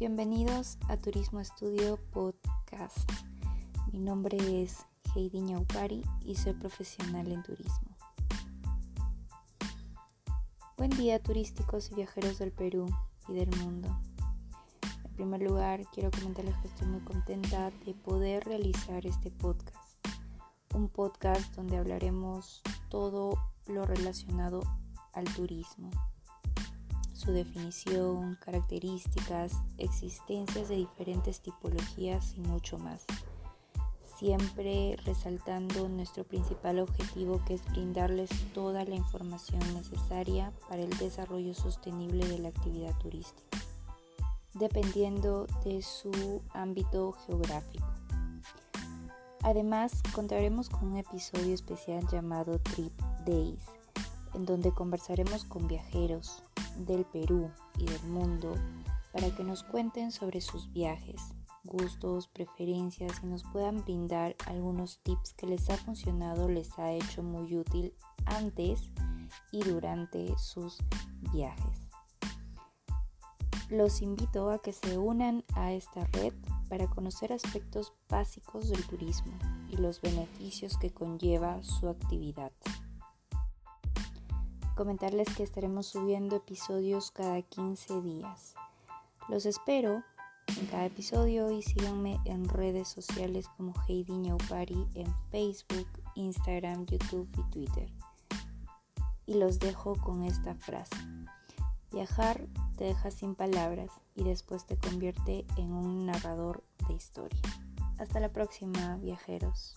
Bienvenidos a Turismo Estudio Podcast. Mi nombre es Heidi Ñaupari y soy profesional en turismo. Buen día turísticos y viajeros del Perú y del mundo. En primer lugar, quiero comentarles que estoy muy contenta de poder realizar este podcast. Un podcast donde hablaremos todo lo relacionado al turismo su definición, características, existencias de diferentes tipologías y mucho más. Siempre resaltando nuestro principal objetivo que es brindarles toda la información necesaria para el desarrollo sostenible de la actividad turística, dependiendo de su ámbito geográfico. Además, contaremos con un episodio especial llamado Trip Days, en donde conversaremos con viajeros, del Perú y del mundo para que nos cuenten sobre sus viajes, gustos, preferencias y nos puedan brindar algunos tips que les ha funcionado, les ha hecho muy útil antes y durante sus viajes. Los invito a que se unan a esta red para conocer aspectos básicos del turismo y los beneficios que conlleva su actividad comentarles que estaremos subiendo episodios cada 15 días. Los espero en cada episodio y síganme en redes sociales como Heidi Ñaupari en Facebook, Instagram, YouTube y Twitter. Y los dejo con esta frase. Viajar te deja sin palabras y después te convierte en un narrador de historia. Hasta la próxima, viajeros.